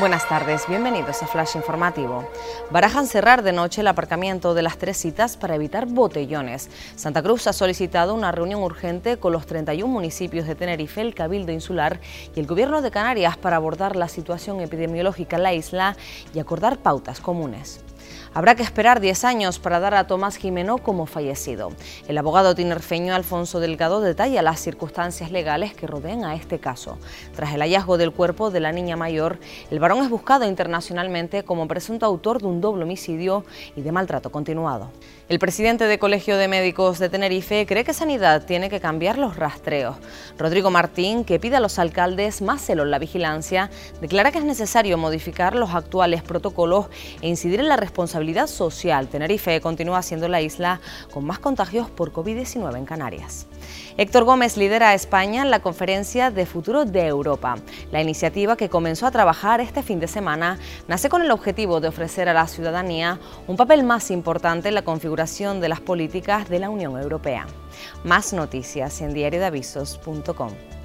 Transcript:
Buenas tardes, bienvenidos a Flash Informativo. Barajan cerrar de noche el aparcamiento de las tres citas para evitar botellones. Santa Cruz ha solicitado una reunión urgente con los 31 municipios de Tenerife, el Cabildo Insular y el Gobierno de Canarias para abordar la situación epidemiológica en la isla y acordar pautas comunes. Habrá que esperar 10 años para dar a Tomás Jimeno como fallecido. El abogado tinerfeño Alfonso Delgado detalla las circunstancias legales que rodean a este caso. Tras el hallazgo del cuerpo de la niña mayor, el varón es buscado internacionalmente como presunto autor de un doble homicidio y de maltrato continuado. El presidente del Colegio de Médicos de Tenerife cree que Sanidad tiene que cambiar los rastreos. Rodrigo Martín, que pide a los alcaldes más celo en la vigilancia, declara que es necesario modificar los actuales protocolos e incidir en la responsabilidad social. Tenerife continúa siendo la isla con más contagios por COVID-19 en Canarias. Héctor Gómez lidera a España en la conferencia de futuro de Europa. La iniciativa que comenzó a trabajar este fin de semana nace con el objetivo de ofrecer a la ciudadanía un papel más importante en la configuración de las políticas de la Unión Europea. Más noticias en diariodeavisos.com.